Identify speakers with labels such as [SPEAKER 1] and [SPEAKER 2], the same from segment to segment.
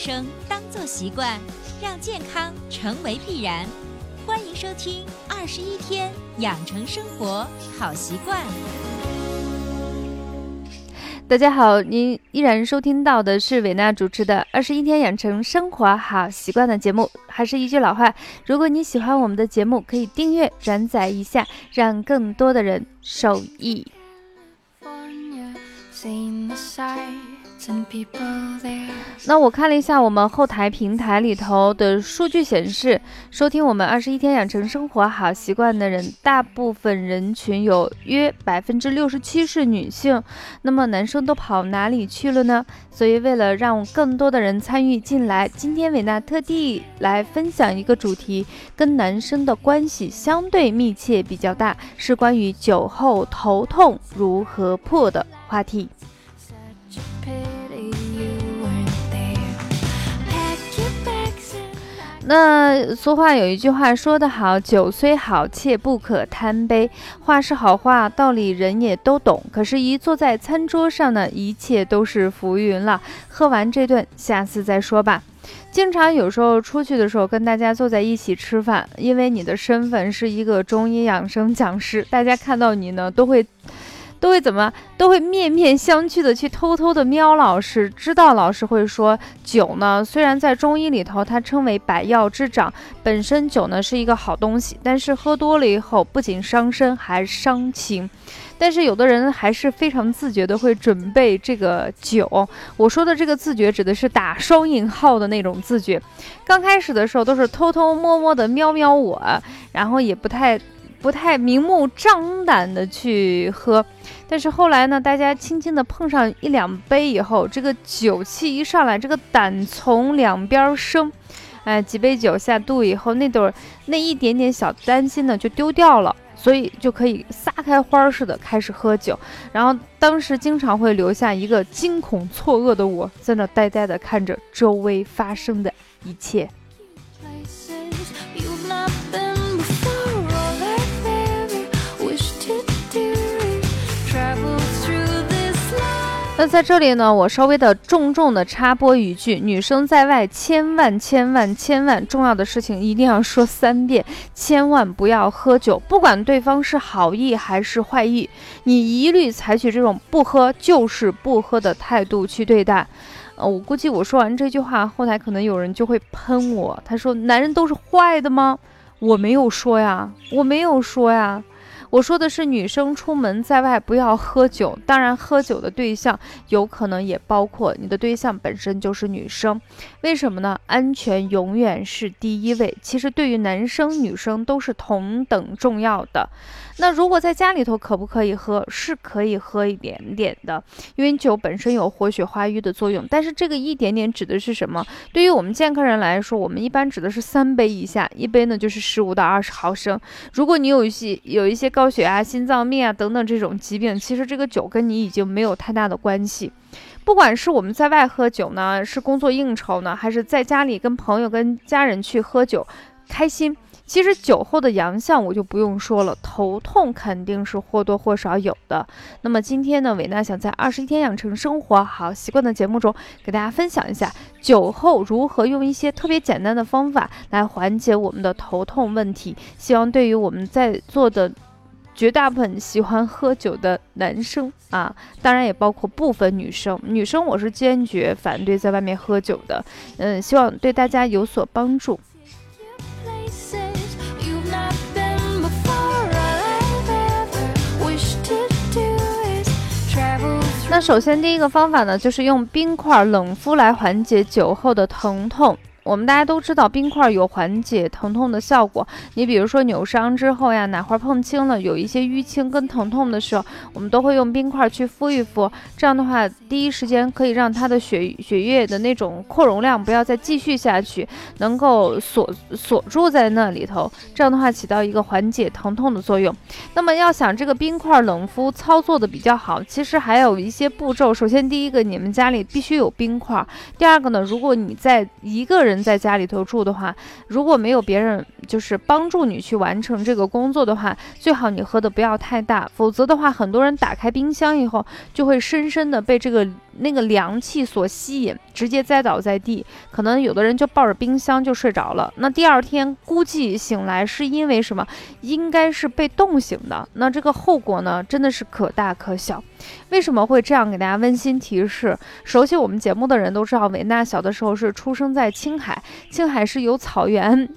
[SPEAKER 1] 生当做习惯，让健康成为必然。欢迎收听《二十一天养成生活好习惯》。
[SPEAKER 2] 大家好，您依然收听到的是伟娜主持的《二十一天养成生活好习惯》的节目。还是一句老话，如果你喜欢我们的节目，可以订阅、转载一下，让更多的人受益。那我看了一下我们后台平台里头的数据显示，收听我们二十一天养成生活好习惯的人，大部分人群有约百分之六十七是女性。那么男生都跑哪里去了呢？所以为了让更多的人参与进来，今天伟娜特地来分享一个主题，跟男生的关系相对密切比较大，是关于酒后头痛如何破的话题。那俗话有一句话说得好：“酒虽好，切不可贪杯。”话是好话，道理人也都懂。可是，一坐在餐桌上呢，一切都是浮云了。喝完这顿，下次再说吧。经常有时候出去的时候，跟大家坐在一起吃饭，因为你的身份是一个中医养生讲师，大家看到你呢，都会。都会怎么？都会面面相觑的去偷偷的瞄老师，知道老师会说酒呢。虽然在中医里头，它称为百药之长，本身酒呢是一个好东西，但是喝多了以后，不仅伤身，还伤情。但是有的人还是非常自觉的会准备这个酒。我说的这个自觉，指的是打双引号的那种自觉。刚开始的时候都是偷偷摸摸的瞄瞄我，然后也不太。不太明目张胆的去喝，但是后来呢，大家轻轻的碰上一两杯以后，这个酒气一上来，这个胆从两边生，哎，几杯酒下肚以后，那朵那一点点小担心呢就丢掉了，所以就可以撒开花似的开始喝酒。然后当时经常会留下一个惊恐错愕的我，在那呆呆的看着周围发生的一切。那在这里呢，我稍微的重重的插播一句：女生在外，千万千万千万重要的事情一定要说三遍，千万不要喝酒，不管对方是好意还是坏意，你一律采取这种不喝就是不喝的态度去对待。呃，我估计我说完这句话，后台可能有人就会喷我，他说：“男人都是坏的吗？”我没有说呀，我没有说呀。我说的是女生出门在外不要喝酒，当然喝酒的对象有可能也包括你的对象本身就是女生，为什么呢？安全永远是第一位。其实对于男生女生都是同等重要的。那如果在家里头可不可以喝？是可以喝一点点的，因为酒本身有活血化瘀的作用。但是这个一点点指的是什么？对于我们健康人来说，我们一般指的是三杯以下，一杯呢就是十五到二十毫升。如果你有一些有一些高高血压、心脏病啊等等这种疾病，其实这个酒跟你已经没有太大的关系。不管是我们在外喝酒呢，是工作应酬呢，还是在家里跟朋友、跟家人去喝酒，开心。其实酒后的阳相我就不用说了，头痛肯定是或多或少有的。那么今天呢，伟娜想在二十一天养成生活好习惯的节目中，给大家分享一下酒后如何用一些特别简单的方法来缓解我们的头痛问题。希望对于我们在座的绝大部分喜欢喝酒的男生啊，当然也包括部分女生，女生我是坚决反对在外面喝酒的。嗯，希望对大家有所帮助。那首先第一个方法呢，就是用冰块冷敷来缓解酒后的疼痛。我们大家都知道冰块有缓解疼痛的效果。你比如说扭伤之后呀，哪块碰青了，有一些淤青跟疼痛的时候，我们都会用冰块去敷一敷。这样的话，第一时间可以让它的血血液的那种扩容量不要再继续下去，能够锁锁住在那里头。这样的话起到一个缓解疼痛的作用。那么要想这个冰块冷敷操作的比较好，其实还有一些步骤。首先第一个，你们家里必须有冰块。第二个呢，如果你在一个人人在家里头住的话，如果没有别人就是帮助你去完成这个工作的话，最好你喝的不要太大，否则的话，很多人打开冰箱以后就会深深的被这个那个凉气所吸引，直接栽倒在地，可能有的人就抱着冰箱就睡着了。那第二天估计醒来是因为什么？应该是被冻醒的。那这个后果呢，真的是可大可小。为什么会这样给大家温馨提示？熟悉我们节目的人都知道，维娜小的时候是出生在青海，青海是有草原，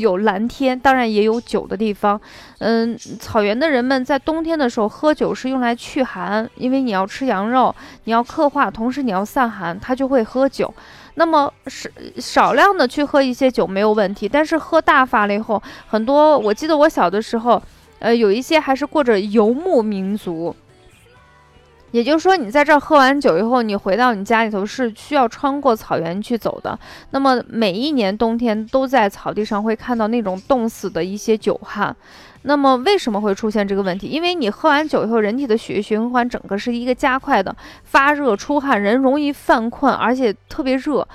[SPEAKER 2] 有蓝天，当然也有酒的地方。嗯，草原的人们在冬天的时候喝酒是用来驱寒，因为你要吃羊肉，你要刻画，同时你要散寒，他就会喝酒。那么少少量的去喝一些酒没有问题，但是喝大发了以后，很多我记得我小的时候，呃，有一些还是过着游牧民族。也就是说，你在这儿喝完酒以后，你回到你家里头是需要穿过草原去走的。那么每一年冬天都在草地上会看到那种冻死的一些酒汉。那么为什么会出现这个问题？因为你喝完酒以后，人体的血液循环整个是一个加快的，发热出汗，人容易犯困，而且特别热。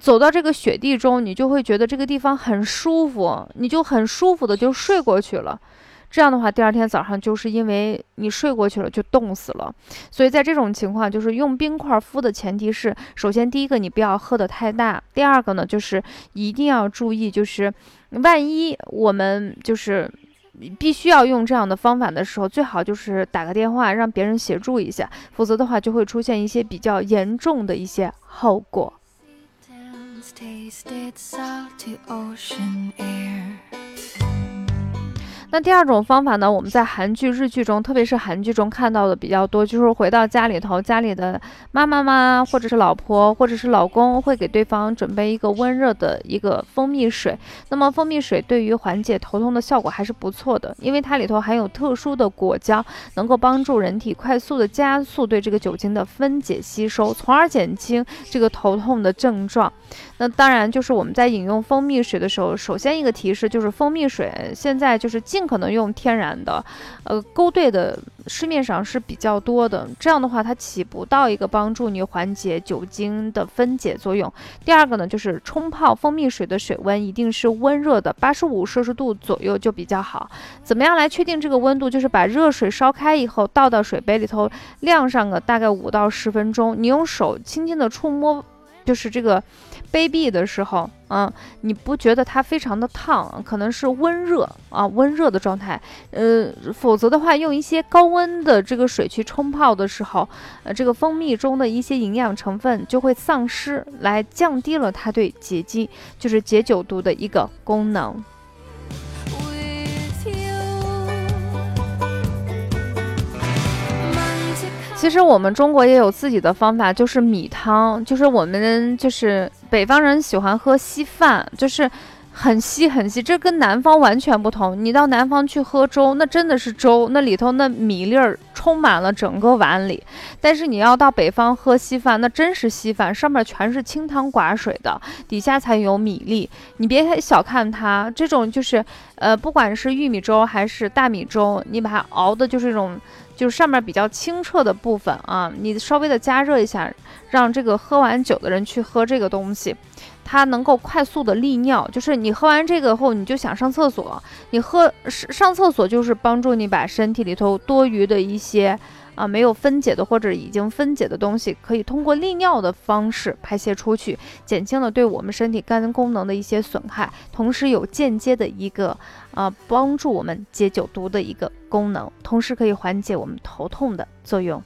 [SPEAKER 2] 走到这个雪地中，你就会觉得这个地方很舒服，你就很舒服的就睡过去了。这样的话，第二天早上就是因为你睡过去了，就冻死了。所以在这种情况，就是用冰块敷的前提是，首先第一个你不要喝的太大，第二个呢就是一定要注意，就是万一我们就是必须要用这样的方法的时候，最好就是打个电话让别人协助一下，否则的话就会出现一些比较严重的一些后果。那第二种方法呢？我们在韩剧、日剧中，特别是韩剧中看到的比较多，就是回到家里头，家里的妈妈妈，或者是老婆，或者是老公，会给对方准备一个温热的一个蜂蜜水。那么蜂蜜水对于缓解头痛的效果还是不错的，因为它里头含有特殊的果胶，能够帮助人体快速的加速对这个酒精的分解吸收，从而减轻这个头痛的症状。那当然，就是我们在饮用蜂蜜水的时候，首先一个提示就是蜂蜜水现在就是尽可能用天然的，呃，勾兑的市面上是比较多的。这样的话，它起不到一个帮助你缓解酒精的分解作用。第二个呢，就是冲泡蜂蜜水的水温一定是温热的，八十五摄氏度左右就比较好。怎么样来确定这个温度？就是把热水烧开以后，倒到水杯里头，晾上个大概五到十分钟。你用手轻轻的触摸。就是这个杯壁的时候，啊，你不觉得它非常的烫，可能是温热啊，温热的状态，呃，否则的话，用一些高温的这个水去冲泡的时候，呃，这个蜂蜜中的一些营养成分就会丧失，来降低了它对解肌，就是解酒毒的一个功能。其实我们中国也有自己的方法，就是米汤，就是我们就是北方人喜欢喝稀饭，就是很稀很稀，这跟南方完全不同。你到南方去喝粥，那真的是粥，那里头那米粒儿充满了整个碗里。但是你要到北方喝稀饭，那真是稀饭，上面全是清汤寡水的，底下才有米粒。你别小看它，这种就是呃，不管是玉米粥还是大米粥，你把它熬的就是这种。就是上面比较清澈的部分啊，你稍微的加热一下，让这个喝完酒的人去喝这个东西，它能够快速的利尿。就是你喝完这个后，你就想上厕所，你喝上厕所就是帮助你把身体里头多余的一些。啊，没有分解的或者已经分解的东西，可以通过利尿的方式排泄出去，减轻了对我们身体肝功能的一些损害，同时有间接的一个啊帮助我们解酒毒的一个功能，同时可以缓解我们头痛的作用。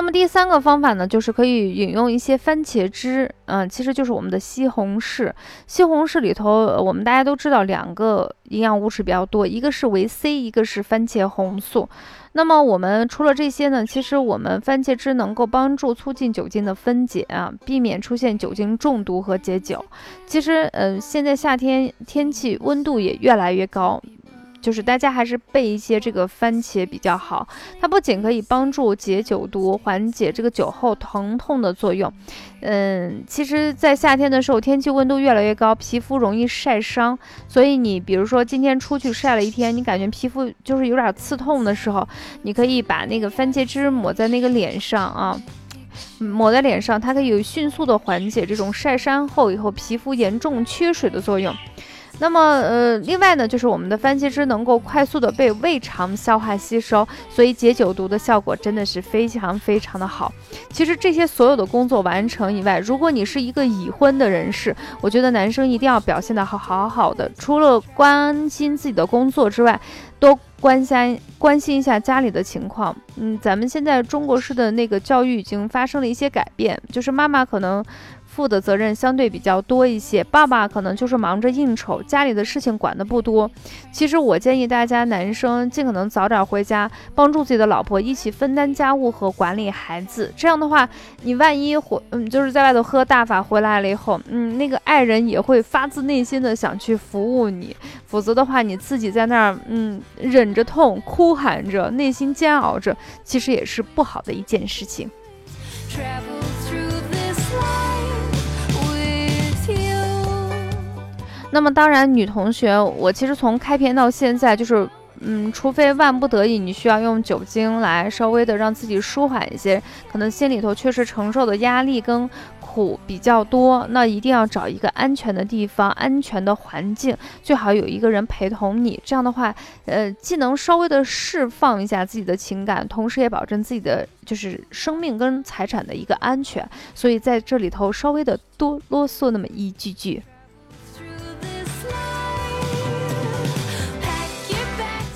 [SPEAKER 2] 那么第三个方法呢，就是可以饮用一些番茄汁，嗯，其实就是我们的西红柿。西红柿里头，我们大家都知道两个营养物质比较多，一个是维 C，一个是番茄红素。那么我们除了这些呢，其实我们番茄汁能够帮助促进酒精的分解啊，避免出现酒精中毒和解酒。其实，嗯，现在夏天天气温度也越来越高。就是大家还是备一些这个番茄比较好，它不仅可以帮助解酒毒，缓解这个酒后疼痛的作用。嗯，其实，在夏天的时候，天气温度越来越高，皮肤容易晒伤，所以你比如说今天出去晒了一天，你感觉皮肤就是有点刺痛的时候，你可以把那个番茄汁抹在那个脸上啊，抹在脸上，它可以迅速的缓解这种晒伤后以后皮肤严重缺水的作用。那么，呃，另外呢，就是我们的番茄汁能够快速的被胃肠消化吸收，所以解酒毒的效果真的是非常非常的好。其实这些所有的工作完成以外，如果你是一个已婚的人士，我觉得男生一定要表现的好好好的，除了关心自己的工作之外，多关心关心一下家里的情况。嗯，咱们现在中国式的那个教育已经发生了一些改变，就是妈妈可能。负的责任相对比较多一些，爸爸可能就是忙着应酬，家里的事情管的不多。其实我建议大家男生尽可能早点回家，帮助自己的老婆一起分担家务和管理孩子。这样的话，你万一回嗯就是在外头喝大发回来了以后，嗯那个爱人也会发自内心的想去服务你。否则的话，你自己在那儿嗯忍着痛哭喊着，内心煎熬着，其实也是不好的一件事情。那么当然，女同学，我其实从开篇到现在，就是，嗯，除非万不得已，你需要用酒精来稍微的让自己舒缓一些，可能心里头确实承受的压力跟苦比较多，那一定要找一个安全的地方、安全的环境，最好有一个人陪同你。这样的话，呃，既能稍微的释放一下自己的情感，同时也保证自己的就是生命跟财产的一个安全。所以在这里头稍微的多啰嗦那么一句句。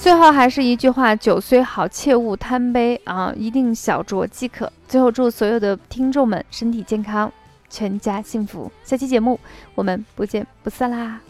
[SPEAKER 2] 最后还是一句话：酒虽好，切勿贪杯啊！一定小酌即可。最后祝所有的听众们身体健康，全家幸福。下期节目我们不见不散啦！